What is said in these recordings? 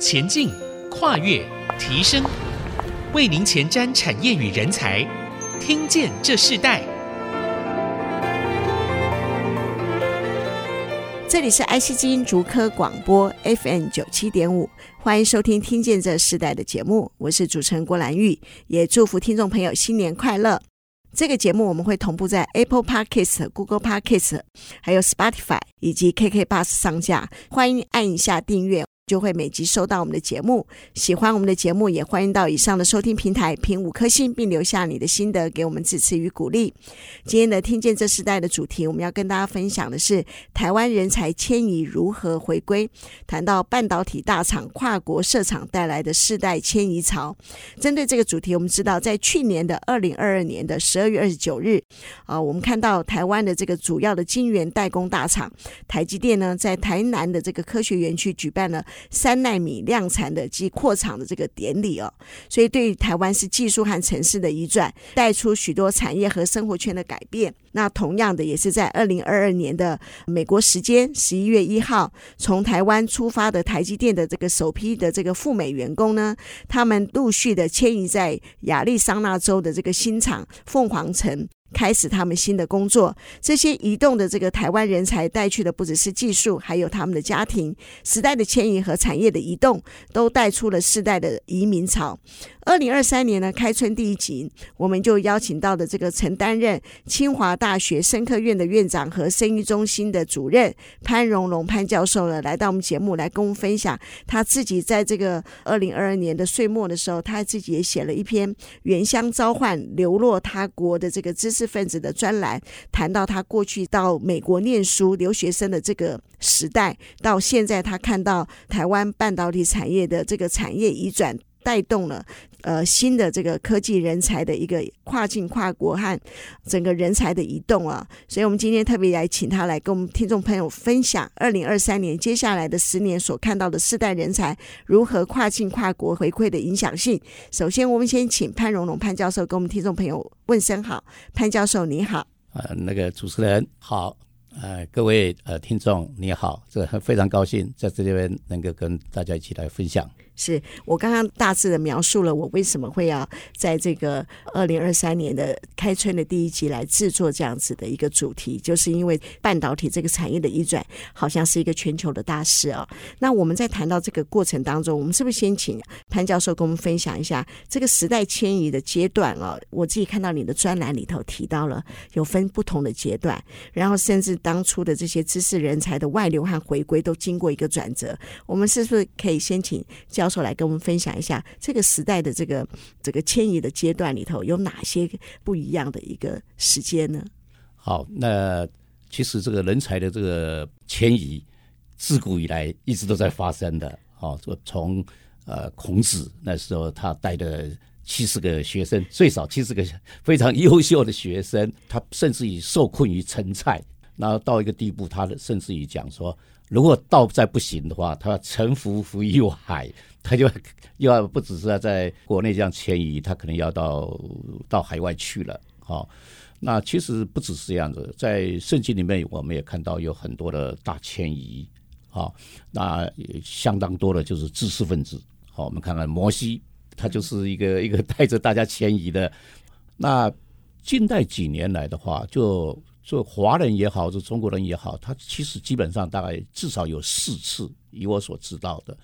前进、跨越、提升，为您前瞻产业与人才。听见这世代，这里是爱惜之音竹科广播 FM 九七点五，欢迎收听《听见这世代》的节目，我是主持人郭兰玉，也祝福听众朋友新年快乐。这个节目我们会同步在 Apple Podcast、Google Podcast、还有 Spotify 以及 KK Bus 上架，欢迎按一下订阅。就会每集收到我们的节目，喜欢我们的节目，也欢迎到以上的收听平台评五颗星，并留下你的心得，给我们支持与鼓励。今天的听见这时代的主题，我们要跟大家分享的是台湾人才迁移如何回归。谈到半导体大厂跨国设厂带来的世代迁移潮。针对这个主题，我们知道在去年的二零二二年的十二月二十九日，啊，我们看到台湾的这个主要的晶圆代工大厂台积电呢，在台南的这个科学园区举办了。三奈米量产的及扩厂的这个典礼哦，所以对于台湾是技术和城市的移转，带出许多产业和生活圈的改变。那同样的，也是在二零二二年的美国时间十一月一号，从台湾出发的台积电的这个首批的这个赴美员工呢，他们陆续的迁移在亚利桑那州的这个新厂凤凰城。开始他们新的工作，这些移动的这个台湾人才带去的不只是技术，还有他们的家庭。时代的迁移和产业的移动，都带出了世代的移民潮。二零二三年呢，开春第一集，我们就邀请到的这个曾担任清华大学生科院的院长和生医中心的主任潘荣龙潘教授呢，来到我们节目来跟我们分享他自己在这个二零二二年的岁末的时候，他自己也写了一篇原乡召唤流落他国的这个知识分子的专栏，谈到他过去到美国念书留学生的这个时代，到现在他看到台湾半导体产业的这个产业移转。带动了呃新的这个科技人才的一个跨境跨国和整个人才的移动啊，所以我们今天特别来请他来跟我们听众朋友分享二零二三年接下来的十年所看到的世代人才如何跨境跨国回馈的影响性。首先，我们先请潘荣龙潘教授跟我们听众朋友问声好，潘教授你好，呃，那个主持人好，呃，各位呃听众你好，这非常高兴在这边能够跟大家一起来分享。是我刚刚大致的描述了我为什么会要在这个二零二三年的开春的第一集来制作这样子的一个主题，就是因为半导体这个产业的一转好像是一个全球的大事啊。那我们在谈到这个过程当中，我们是不是先请潘教授跟我们分享一下这个时代迁移的阶段啊？我自己看到你的专栏里头提到了有分不同的阶段，然后甚至当初的这些知识人才的外流和回归都经过一个转折。我们是不是可以先请教授来跟我们分享一下这个时代的这个这个迁移的阶段里头有哪些不一样的一个时间呢？好，那其实这个人才的这个迁移，自古以来一直都在发生的。好，从呃孔子那时候他带的七十个学生，最少七十个非常优秀的学生，他甚至于受困于陈蔡，然后到一个地步，他甚至于讲说。如果道再不行的话，他臣服于于海，他就又要不只是要在国内这样迁移，他可能要到到海外去了。好，那其实不只是这样子，在圣经里面我们也看到有很多的大迁移。好，那相当多的就是知识分子。好，我们看看摩西，他就是一个 一个带着大家迁移的。那近代几年来的话，就。做华人也好，是中国人也好，他其实基本上大概至少有四次，以我所知道的。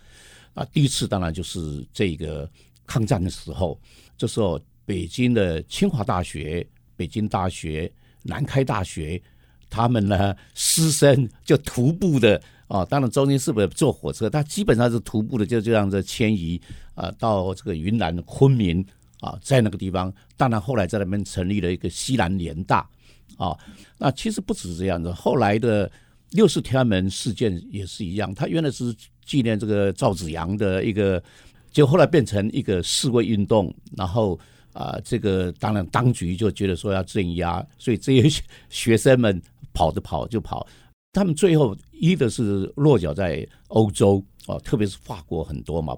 啊，第一次当然就是这个抗战的时候，这时候北京的清华大学、北京大学、南开大学，他们呢师生就徒步的啊，当然中间是不是坐火车？他基本上是徒步的，就这样子迁移啊，到这个云南的昆明啊，在那个地方，当然后来在那边成立了一个西南联大。啊、那其实不只是这样子。后来的六四天安门事件也是一样，他原来是纪念这个赵紫阳的一个，就后来变成一个示威运动。然后啊、这个当然当局就觉得说要镇压，所以这些学生们跑着跑就跑，他们最后一的是落脚在欧洲啊、特别是法国很多嘛。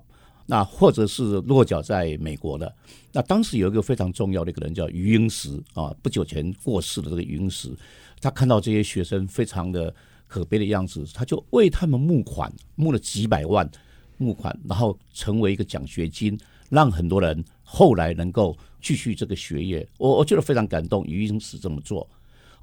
那或者是落脚在美国的，那当时有一个非常重要的一个人叫余英时啊，不久前过世的这个余英时，他看到这些学生非常的可悲的样子，他就为他们募款，募了几百万，募款，然后成为一个奖学金，让很多人后来能够继续这个学业。我我觉得非常感动，余英时这么做。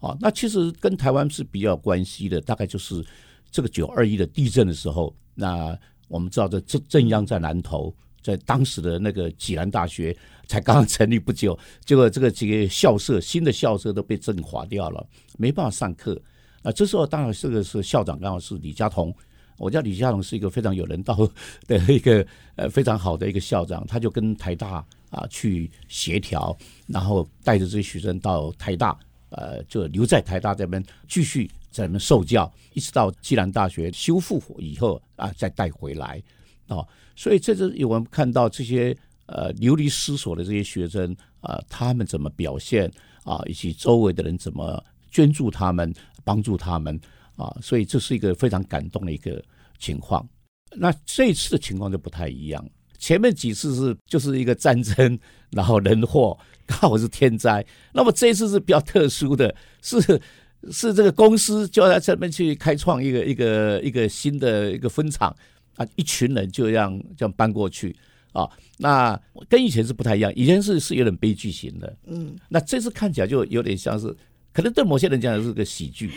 啊，那其实跟台湾是比较关系的，大概就是这个九二一的地震的时候，那我们知道这震震央在南投，在当时的那个济南大学才刚刚成立不久，结果这个几个校舍新的校舍都被震垮掉了，没办法上课。啊，这时候当然这个是校长刚好是李嘉彤，我叫李嘉彤是一个非常有人道的一个呃非常好的一个校长，他就跟台大啊去协调，然后带着这些学生到台大。呃，就留在台大这边继续在那受教，一直到暨南大学修复以后啊，再带回来哦。所以这是我们看到这些呃流离失所的这些学生啊，他们怎么表现啊，以及周围的人怎么捐助他们、帮助他们啊，所以这是一个非常感动的一个情况。那这一次的情况就不太一样。前面几次是就是一个战争，然后人祸，刚好是天灾。那么这一次是比较特殊的，是是这个公司就在这边去开创一个一个一个新的一个分厂啊，一群人就这样这样搬过去啊。那跟以前是不太一样，以前是是有点悲剧型的，嗯，那这次看起来就有点像是，可能对某些人讲是个喜剧。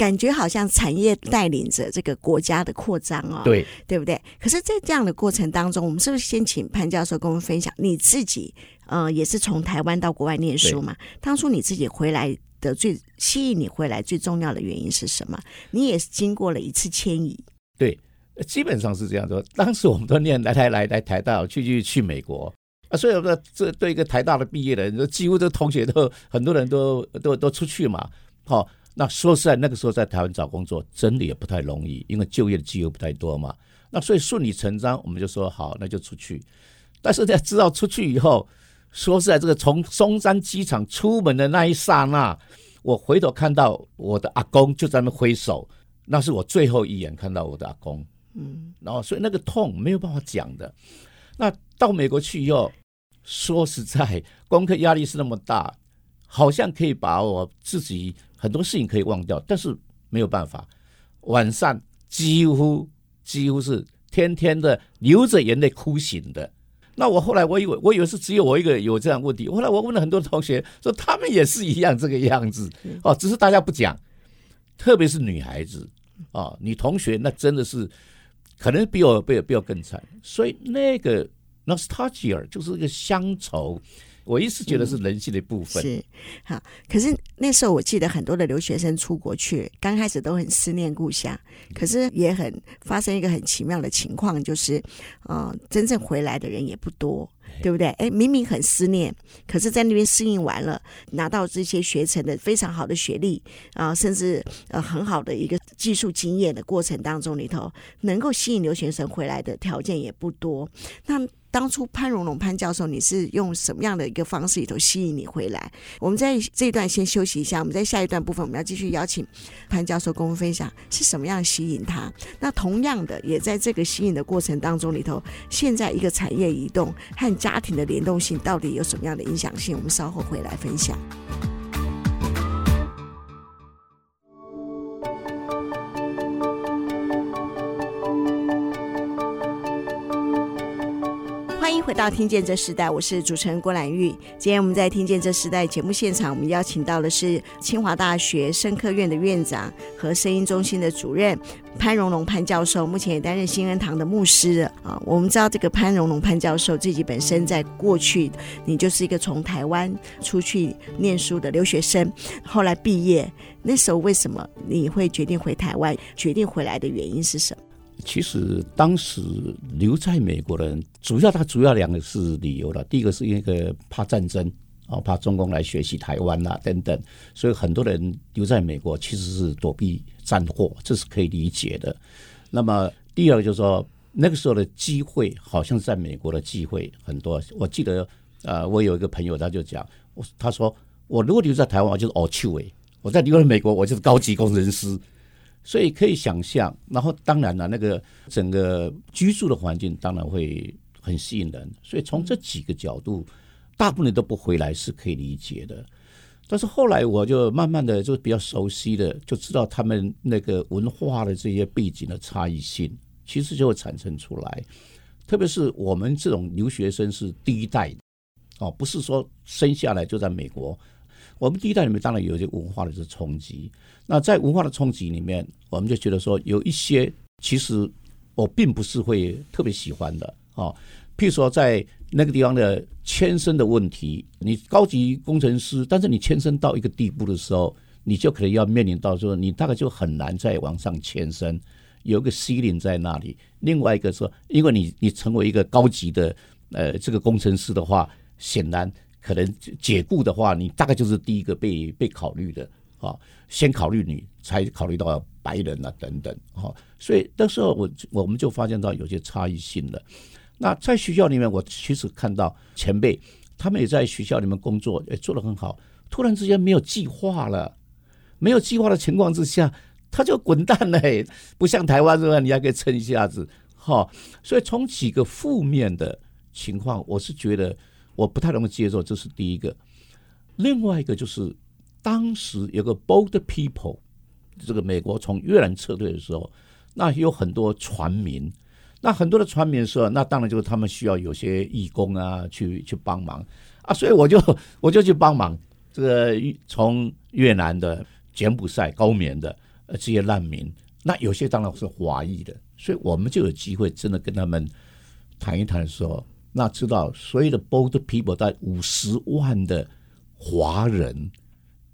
感觉好像产业带领着这个国家的扩张哦，对，对不对？可是，在这样的过程当中，我们是不是先请潘教授跟我们分享你自己？呃，也是从台湾到国外念书嘛？当初你自己回来的最吸引你回来最重要的原因是什么？你也是经过了一次迁移，对，基本上是这样说。当时我们都念来来来来台大，去去去美国啊，所以我说这对一个台大的毕业的人，几乎都同学都很多人都都都出去嘛，好。那说实在，那个时候在台湾找工作真的也不太容易，因为就业的机会不太多嘛。那所以顺理成章，我们就说好，那就出去。但是在知道出去以后，说实在，这个从松山机场出门的那一刹那，我回头看到我的阿公就在那挥手，那是我最后一眼看到我的阿公。嗯，然后所以那个痛没有办法讲的。那到美国去以后，说实在，功课压力是那么大，好像可以把我自己。很多事情可以忘掉，但是没有办法。晚上几乎几乎是天天的流着眼泪哭醒的。那我后来我以为我以为是只有我一个有这样问题。后来我问了很多同学，说他们也是一样这个样子哦，只是大家不讲。特别是女孩子啊，女同学那真的是可能比我比我比我更惨。所以那个 nostalgia 就是一个乡愁。我一直觉得是人性的一部分。嗯，是好，可是那时候我记得很多的留学生出国去，刚开始都很思念故乡，可是也很发生一个很奇妙的情况，就是呃，真正回来的人也不多，对不对？哎，明明很思念，可是在那边适应完了，拿到这些学成的非常好的学历啊，呃，甚至呃很好的一个技术经验的过程当中里头，能够吸引留学生回来的条件也不多。那当初潘荣隆潘教授，你是用什么样的一个方式里头吸引你回来？我们在这一段先休息一下，我们在下一段部分，我们要继续邀请潘教授跟我们分享是什么样吸引他。那同样的，也在这个吸引的过程当中里头，现在一个产业移动和家庭的联动性到底有什么样的影响性？我们稍后回来分享。欢迎回到听见这时代，我是主持人郭兰玉。今天我们在听见这时代节目现场，我们邀请到的是清华大学生科院的院长和声音中心的主任潘荣隆潘教授，目前也担任新恩堂的牧师啊。我们知道这个潘荣隆潘教授自己本身在过去，你就是一个从台湾出去念书的留学生，后来毕业，那时候为什么你会决定回台湾？决定回来的原因是什么？其实当时留在美国的人，主要他主要两个是理由了。第一个是因为怕战争啊，怕中共来学习台湾啊等等，所以很多人留在美国其实是躲避战祸，这是可以理解的。那么第二个就是说，那个时候的机会好像在美国的机会很多。我记得呃，我有一个朋友他就讲，我他说我如果留在台湾，我就是奥丘诶，我在留在美国，我就是高级工程师。所以可以想象，然后当然了，那个整个居住的环境当然会很吸引人。所以从这几个角度，大部分人都不回来是可以理解的。但是后来我就慢慢的就比较熟悉的，就知道他们那个文化的这些背景的差异性，其实就会产生出来。特别是我们这种留学生是第一代哦，不是说生下来就在美国。我们第一代里面当然有一些文化的这冲击。那在文化的冲击里面，我们就觉得说有一些其实我并不是会特别喜欢的哦。譬如说在那个地方的迁升的问题，你高级工程师，但是你迁升到一个地步的时候，你就可能要面临到说，你大概就很难再往上迁升，有一个 ceiling 在那里。另外一个说，因为你你成为一个高级的呃这个工程师的话，显然。可能解雇的话，你大概就是第一个被被考虑的啊，先考虑你，才考虑到白人啊等等啊，所以那时候我我们就发现到有些差异性了。那在学校里面，我其实看到前辈他们也在学校里面工作，也做得很好。突然之间没有计划了，没有计划的情况之下，他就滚蛋了。不像台湾这样，你还可以撑一下子哈。所以从几个负面的情况，我是觉得。我不太能够接受，这是第一个。另外一个就是，当时有个 boat people，这个美国从越南撤退的时候，那有很多船民，那很多的船民的时候，那当然就是他们需要有些义工啊，去去帮忙啊，所以我就我就去帮忙。这个从越南的、柬埔寨、高棉的呃这些难民，那有些当然是华裔的，所以我们就有机会真的跟他们谈一谈的时候。那知道所有的 boat people 在五十万的华人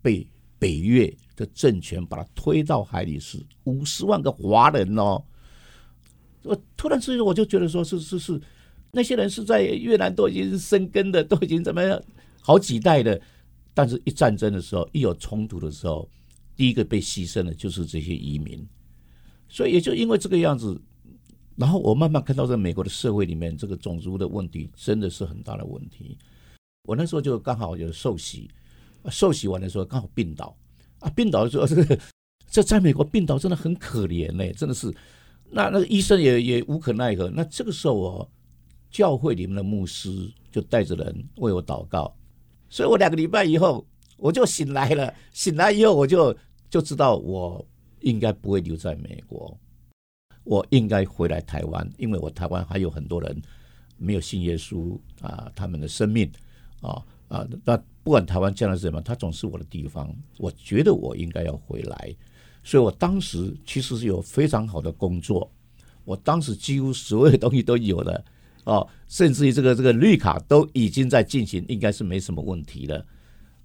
被北越的政权把他推到海里是五十万个华人哦，我突然之间我就觉得说是是是那些人是在越南都已经生根的，都已经怎么样好几代的，但是一战争的时候，一有冲突的时候，第一个被牺牲的就是这些移民，所以也就因为这个样子。然后我慢慢看到，在美国的社会里面，这个种族的问题真的是很大的问题。我那时候就刚好有受洗，受洗完的时候刚好病倒啊，病倒的时候，这 个这在美国病倒真的很可怜嘞，真的是。那那个医生也也无可奈何。那这个时候，我教会里面的牧师就带着人为我祷告，所以我两个礼拜以后我就醒来了。醒来以后，我就就知道我应该不会留在美国。我应该回来台湾，因为我台湾还有很多人没有信耶稣啊，他们的生命啊啊，那不管台湾将来是什么，它总是我的地方。我觉得我应该要回来，所以我当时其实是有非常好的工作，我当时几乎所有东西都有了哦，甚至于这个这个绿卡都已经在进行，应该是没什么问题了。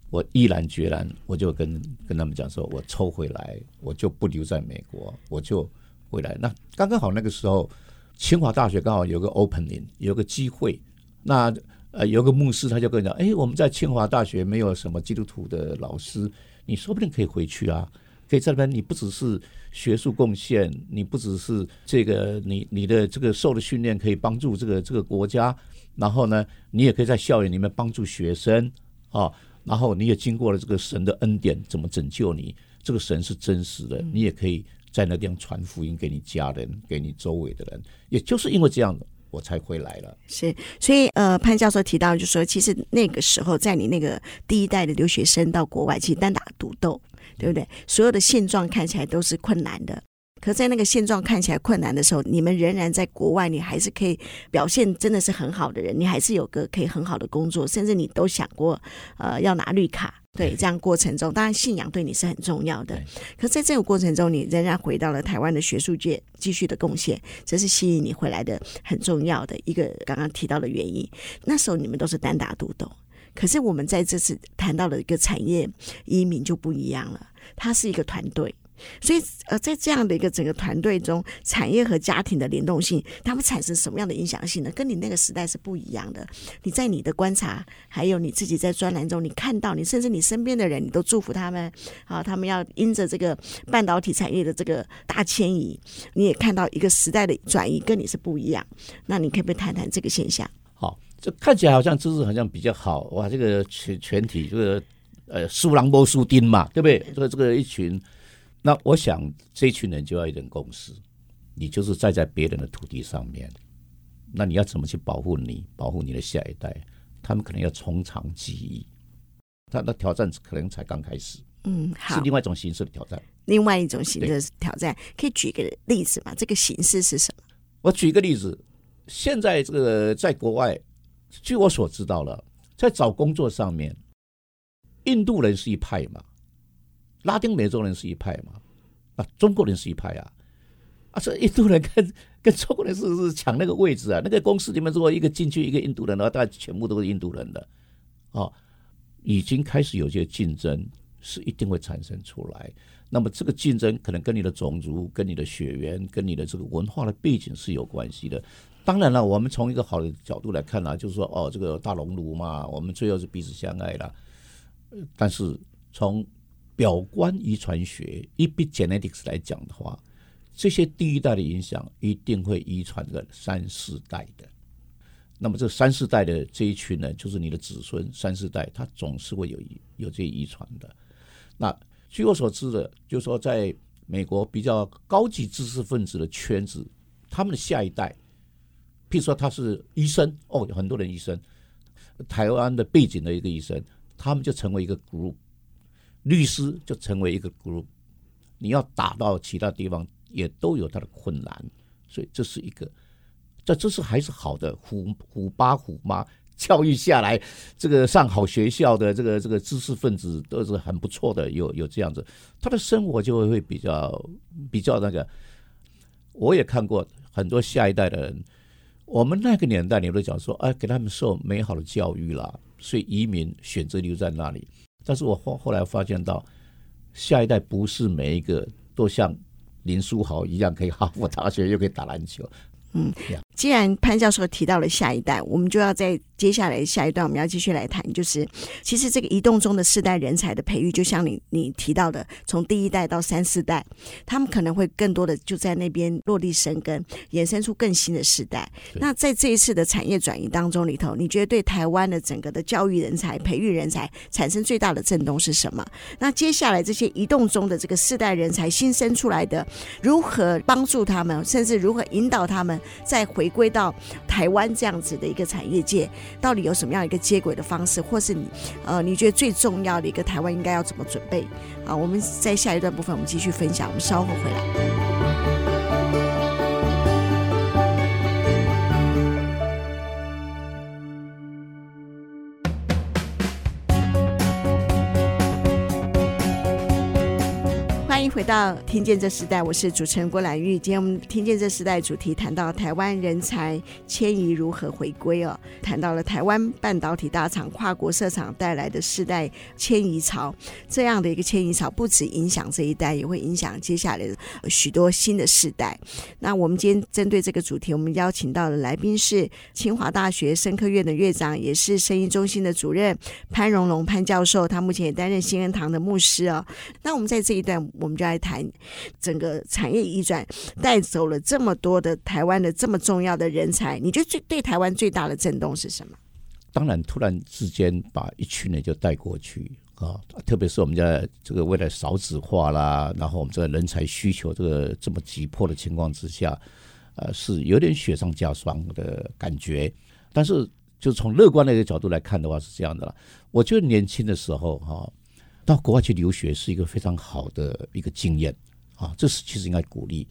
我毅然决然，我就跟跟他们讲说，我抽回来，我就不留在美国，我就。回来，那刚刚好那个时候，清华大学刚好有个 opening，有个机会。那呃，有个牧师他就跟我讲：“哎，我们在清华大学没有什么基督徒的老师，你说不定可以回去啊，可以在那边。你不只是学术贡献，你不只是这个，你你的这个受的训练可以帮助这个这个国家。然后呢，你也可以在校园里面帮助学生啊。然后你也经过了这个神的恩典，怎么拯救你？这个神是真实的，你也可以。”在那地方传福音给你家人，给你周围的人，也就是因为这样的，我才回来了。是，所以呃，潘教授提到，就是说，其实那个时候，在你那个第一代的留学生到国外，其实单打独斗，对不对？所有的现状看起来都是困难的。可在那个现状看起来困难的时候，你们仍然在国外，你还是可以表现真的是很好的人，你还是有个可以很好的工作，甚至你都想过，呃，要拿绿卡。对，这样过程中，当然信仰对你是很重要的。可在这个过程中，你仍然回到了台湾的学术界继续的贡献，这是吸引你回来的很重要的一个刚刚提到的原因。那时候你们都是单打独斗，可是我们在这次谈到了一个产业移民就不一样了，它是一个团队。所以，呃，在这样的一个整个团队中，产业和家庭的联动性，他们产生什么样的影响性呢？跟你那个时代是不一样的。你在你的观察，还有你自己在专栏中，你看到你甚至你身边的人，你都祝福他们啊，他们要因着这个半导体产业的这个大迁移，你也看到一个时代的转移，跟你是不一样。那你可不可以谈谈这个现象？好，这看起来好像知识好像比较好哇，这个全全体这个呃输人不输丁嘛，对不对？这个这个一群。那我想，这群人就要一点共识，你就是站在别人的土地上面，那你要怎么去保护你，保护你的下一代？他们可能要从长计议，他的挑战可能才刚开始。嗯，好，是另外一种形式的挑战。另外一种形式的挑战，可以举个例子吗？这个形式是什么？我举一个例子，现在这个在国外，据我所知道了，在找工作上面，印度人是一派嘛，拉丁美洲人是一派嘛，啊，中国人是一派啊，啊，这印度人跟 跟中国人是是抢那个位置啊，那个公司里面如果一个进去一个印度人的话，大概全部都是印度人的，哦，已经开始有些竞争。是一定会产生出来，那么这个竞争可能跟你的种族、跟你的血缘、跟你的这个文化的背景是有关系的。当然了，我们从一个好的角度来看呢、就是说，哦，这个大熔炉嘛，我们最后是彼此相爱了。但是从表观遗传学 （epigenetics） 来讲的话，这些第一代的影响一定会遗传个三四代的。那么这三四代的这一群呢，就是你的子孙，三四代他总是会有有这些遗传的。那据我所知的，就是说，在美国比较高级知识分子的圈子，他们的下一代，譬如说他是医生，哦，有很多人医生，台湾的背景的一个医生，他们就成为一个 group，律师就成为一个 group，你要打到其他地方也都有他的困难，所以这是一个，这这是还是好的，虎虎爸虎妈。教育下来，这个上好学校的这个这个知识分子都是很不错的，有有这样子，他的生活就会会比较比较那个。我也看过很多下一代的人，我们那个年代，你都讲说，哎，给他们受美好的教育了，所以移民选择留在那里。但是我后后来发现到，下一代不是每一个都像林书豪一样，可以哈佛大学又可以打篮球。嗯，既然潘教授提到了下一代，我们就要在接下来下一段，我们要继续来谈，就是其实这个移动中的世代人才的培育，就像你你提到的，从第一代到三四代，他们可能会更多的就在那边落地生根，衍生出更新的世代。那在这一次的产业转移当中里头，你觉得对台湾的整个的教育人才、培育人才产生最大的震动是什么？那接下来这些移动中的这个世代人才新生出来的，如何帮助他们，甚至如何引导他们？再回归到台湾这样子的一个产业界，到底有什么样一个接轨的方式，或是你呃，你觉得最重要的一个台湾应该要怎么准备？啊，我们在下一段部分我们继续分享，我们稍后回来。回到《听见这时代》，我是主持人郭兰玉。今天我们《听见这时代》主题谈到台湾人才迁移如何回归哦，谈到了台湾半导体大厂跨国设厂带来的世代迁移潮。这样的一个迁移潮，不止影响这一代，也会影响接下来的许多新的世代。那我们今天针对这个主题，我们邀请到的来宾是清华大学生科院的院长，也是声音中心的主任潘荣龙潘教授。他目前也担任新恩堂的牧师哦。那我们在这一段，我们。就要来谈整个产业移转带走了这么多的台湾的这么重要的人才，你觉得最对台湾最大的震动是什么？当然，突然之间把一群人就带过去啊，特别是我们家这个未来少子化啦，然后我们这个人才需求这个这么急迫的情况之下，呃，是有点雪上加霜的感觉。但是，就从乐观的一个角度来看的话，是这样的了。我觉得年轻的时候哈。到国外去留学是一个非常好的一个经验啊，这是其实应该鼓励。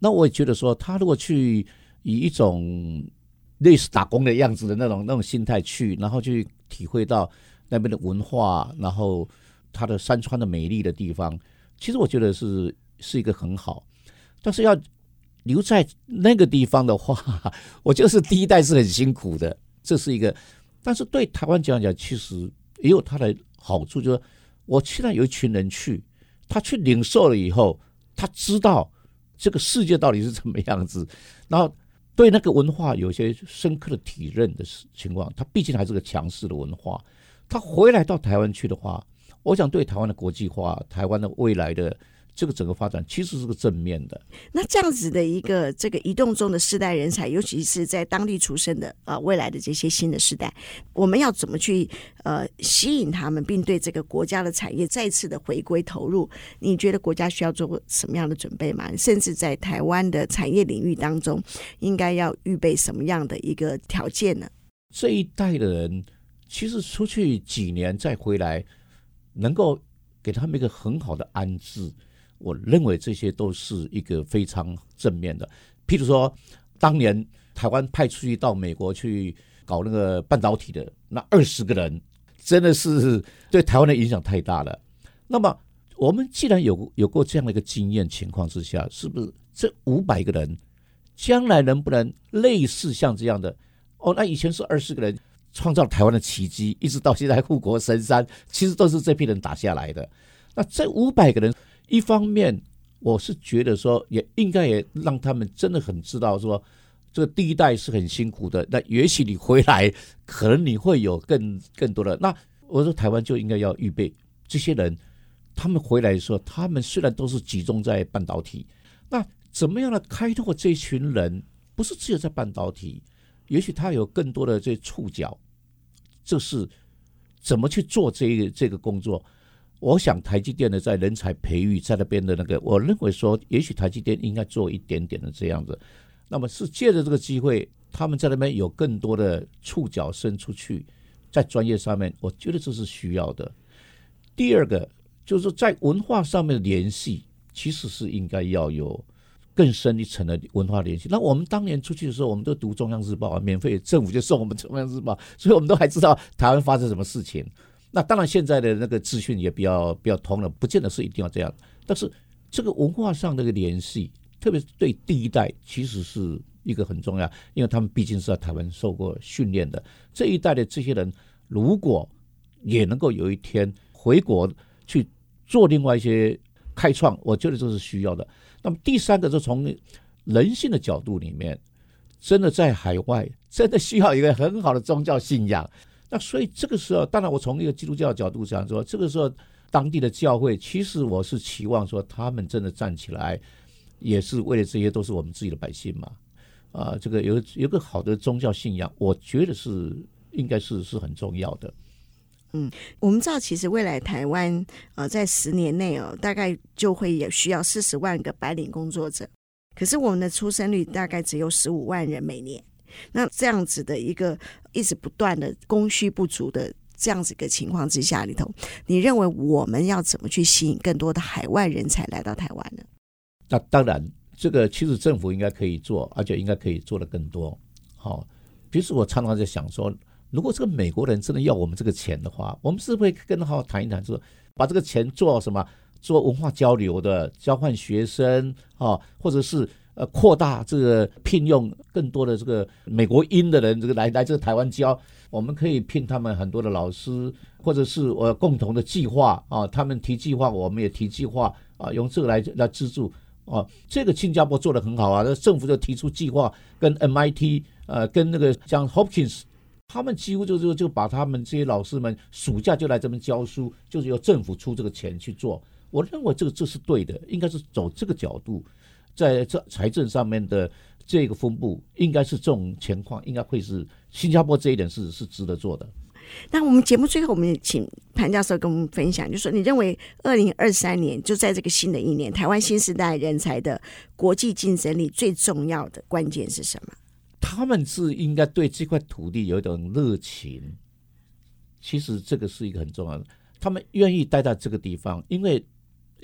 那我也觉得说，他如果去以一种类似打工的样子的那种那种心态去，然后去体会到那边的文化，然后他的山川的美丽的地方，其实我觉得是是一个很好。但是要留在那个地方的话，我觉得是第一代是很辛苦的，这是一个。但是对台湾讲讲，其实也有它的好处，就是。我现在有一群人去，他去领受了以后，他知道这个世界到底是怎么样子，然后对那个文化有些深刻的体认的情况，他毕竟还是个强势的文化。他回来到台湾去的话，我想对台湾的国际化、台湾的未来的。这个整个发展其实是个正面的。那这样子的一个这个移动中的世代人才，尤其是在当地出生的啊、呃，未来的这些新的世代，我们要怎么去呃吸引他们，并对这个国家的产业再次的回归投入？你觉得国家需要做什么样的准备吗？甚至在台湾的产业领域当中，应该要预备什么样的一个条件呢？这一代的人其实出去几年再回来，能够给他们一个很好的安置。我认为这些都是一个非常正面的。譬如说，当年台湾派出去到美国去搞那个半导体的那二十个人，真的是对台湾的影响太大了。那么我们既然有有过这样的一个经验情况之下，是不是这五百个人将来能不能类似像这样的？哦，那以前是二十个人创造台湾的奇迹，一直到现在护国神山，其实都是这批人打下来的。那这五百个人，一方面我是觉得说，也应该也让他们真的很知道说，这个第一代是很辛苦的。那也许你回来，可能你会有更更多的。那我说台湾就应该要预备这些人，他们回来的时候，他们虽然都是集中在半导体，那怎么样的开拓这群人？不是只有在半导体。也许他有更多的这触角，这是怎么去做这个这个工作？我想台积电的在人才培育在那边的那个，我认为说，也许台积电应该做一点点的这样子。那么是借着这个机会，他们在那边有更多的触角伸出去，在专业上面，我觉得这是需要的。第二个就是在文化上面的联系，其实是应该要有。更深一层的文化联系。那我们当年出去的时候，我们都读《中央日报》啊，免费，政府就送我们《中央日报》，所以我们都还知道台湾发生什么事情。那当然，现在的那个资讯也比较比较通了，不见得是一定要这样。但是这个文化上的一个联系，特别是对第一代，其实是一个很重要，因为他们毕竟是在台湾受过训练的。这一代的这些人，如果也能够有一天回国去做另外一些开创，我觉得这是需要的。那么第三个是从人性的角度里面，真的在海外真的需要一个很好的宗教信仰。那所以这个时候，当然我从一个基督教的角度讲说，这个时候当地的教会，其实我是期望说他们真的站起来，也是为了这些都是我们自己的百姓嘛。啊，这个有有个好的宗教信仰，我觉得是应该是是很重要的。嗯，我们知道，其实未来台湾呃，在十年内哦，大概就会也需要四十万个白领工作者。可是我们的出生率大概只有十五万人每年。那这样子的一个一直不断的供需不足的这样子一个情况之下里头，你认为我们要怎么去吸引更多的海外人才来到台湾呢？那当然，这个其实政府应该可以做，而且应该可以做得更多。好，其实我常常在想说。如果这个美国人真的要我们这个钱的话，我们是不是跟他好好谈一谈，说把这个钱做什么？做文化交流的，交换学生啊，或者是呃扩大这个聘用更多的这个美国音的人，这个来来这个台湾教，我们可以聘他们很多的老师，或者是呃共同的计划啊，他们提计划，我们也提计划啊，用这个来来资助啊。这个新加坡做得很好啊，那政府就提出计划，跟 MIT 呃跟那个像 Hopkins。他们几乎就就就把他们这些老师们暑假就来这边教书，就是由政府出这个钱去做。我认为这个这是对的，应该是走这个角度，在这财政上面的这个分布，应该是这种情况，应该会是新加坡这一点是是值得做的。那我们节目最后，我们也请潘教授跟我们分享，就是说你认为二零二三年就在这个新的一年，台湾新时代人才的国际竞争力最重要的关键是什么？他们是应该对这块土地有一种热情，其实这个是一个很重要的。他们愿意待在这个地方，因为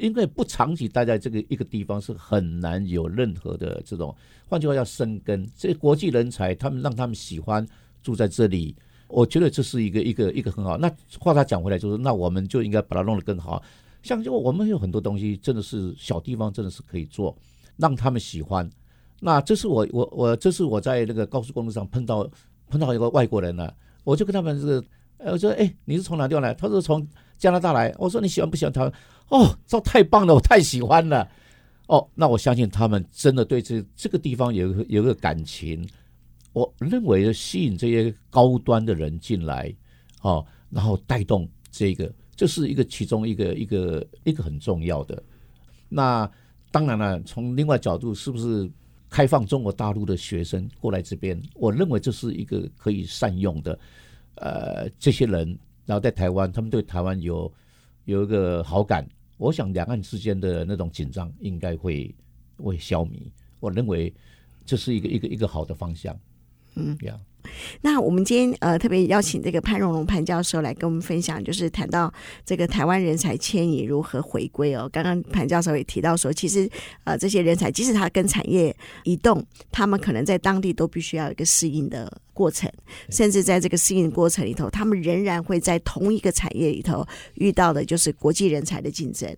因为不长期待在这个一个地方是很难有任何的这种，换句话叫生根。这国际人才，他们让他们喜欢住在这里，我觉得这是一个一个一个很好。那话他讲回来就是，那我们就应该把它弄得更好。像就我们有很多东西，真的是小地方，真的是可以做，让他们喜欢。那这是我我我这是我在那个高速公路上碰到碰到一个外国人了，我就跟他们这个，呃，我说哎，你是从哪地方来？他说从加拿大来。我说你喜欢不喜欢台湾？哦，这太棒了，我太喜欢了。哦，那我相信他们真的对这这个地方有有个感情。我认为吸引这些高端的人进来，哦，然后带动这个，这是一个其中一个一个一个很重要的。那当然了，从另外角度是不是？开放中国大陆的学生过来这边，我认为这是一个可以善用的。呃，这些人然后在台湾，他们对台湾有有一个好感，我想两岸之间的那种紧张应该会会消弭。我认为这是一个一个一个好的方向。嗯，这样。那我们今天呃特别邀请这个潘荣隆潘教授来跟我们分享，就是谈到这个台湾人才迁移如何回归哦。刚刚潘教授也提到说，其实呃这些人才即使他跟产业移动，他们可能在当地都必须要有一个适应的过程，甚至在这个适应过程里头，他们仍然会在同一个产业里头遇到的就是国际人才的竞争。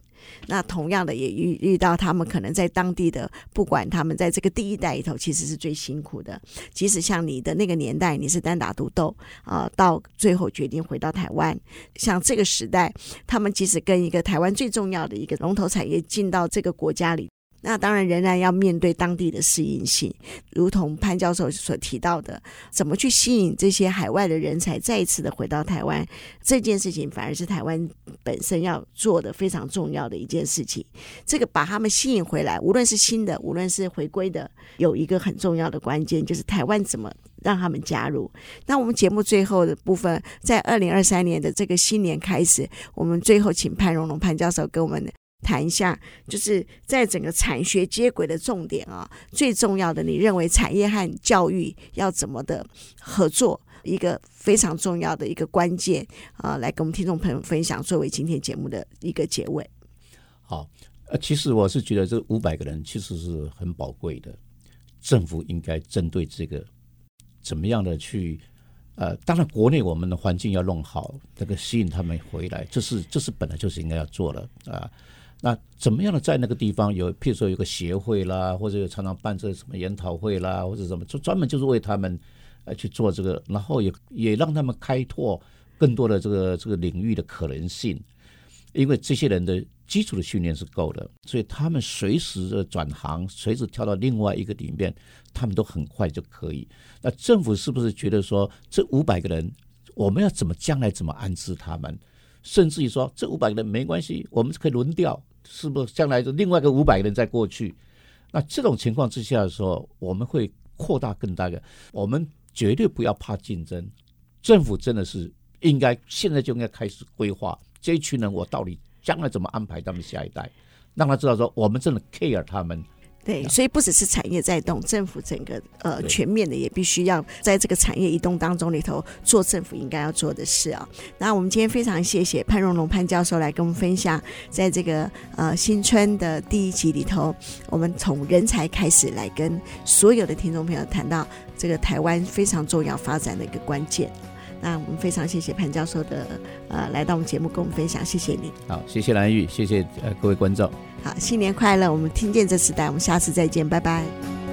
那同样的也遇遇到他们可能在当地的，不管他们在这个第一代里头，其实是最辛苦的。即使像你的那个年代，你是单打独斗啊，到最后决定回到台湾。像这个时代，他们即使跟一个台湾最重要的一个龙头产业进到这个国家里。那当然仍然要面对当地的适应性，如同潘教授所提到的，怎么去吸引这些海外的人才再一次的回到台湾，这件事情反而是台湾本身要做的非常重要的一件事情。这个把他们吸引回来，无论是新的，无论是回归的，有一个很重要的关键，就是台湾怎么让他们加入。那我们节目最后的部分，在二零二三年的这个新年开始，我们最后请潘荣荣潘教授跟我们。谈一下，就是在整个产学接轨的重点啊，最重要的，你认为产业和教育要怎么的合作，一个非常重要的一个关键啊，来跟我们听众朋友分享，作为今天节目的一个结尾。好，呃，其实我是觉得这五百个人其实是很宝贵的，政府应该针对这个怎么样的去，呃，当然国内我们的环境要弄好，这个吸引他们回来，这是这是本来就是应该要做的啊。那怎么样的在那个地方有，譬如说有个协会啦，或者有常常办这什么研讨会啦，或者什么，就专门就是为他们呃去做这个，然后也也让他们开拓更多的这个这个领域的可能性，因为这些人的基础的训练是够的，所以他们随时的转行，随时跳到另外一个里面，他们都很快就可以。那政府是不是觉得说这五百个人，我们要怎么将来怎么安置他们，甚至于说这五百个人没关系，我们可以轮调。是不是将来就另外一个五百个人再过去？那这种情况之下的时候，我们会扩大更大的。我们绝对不要怕竞争。政府真的是应该现在就应该开始规划这一群人，我到底将来怎么安排他们下一代，让他知道说我们真的 care 他们。对，所以不只是产业在动，政府整个呃全面的也必须要在这个产业移动当中里头做政府应该要做的事啊。那我们今天非常谢谢潘荣龙潘教授来跟我们分享，在这个呃新春的第一集里头，我们从人才开始来跟所有的听众朋友谈到这个台湾非常重要发展的一个关键。那我们非常谢谢潘教授的呃来到我们节目跟我们分享，谢谢你。好，谢谢蓝玉，谢谢呃各位观众。好，新年快乐！我们听见这时代，我们下次再见，拜拜。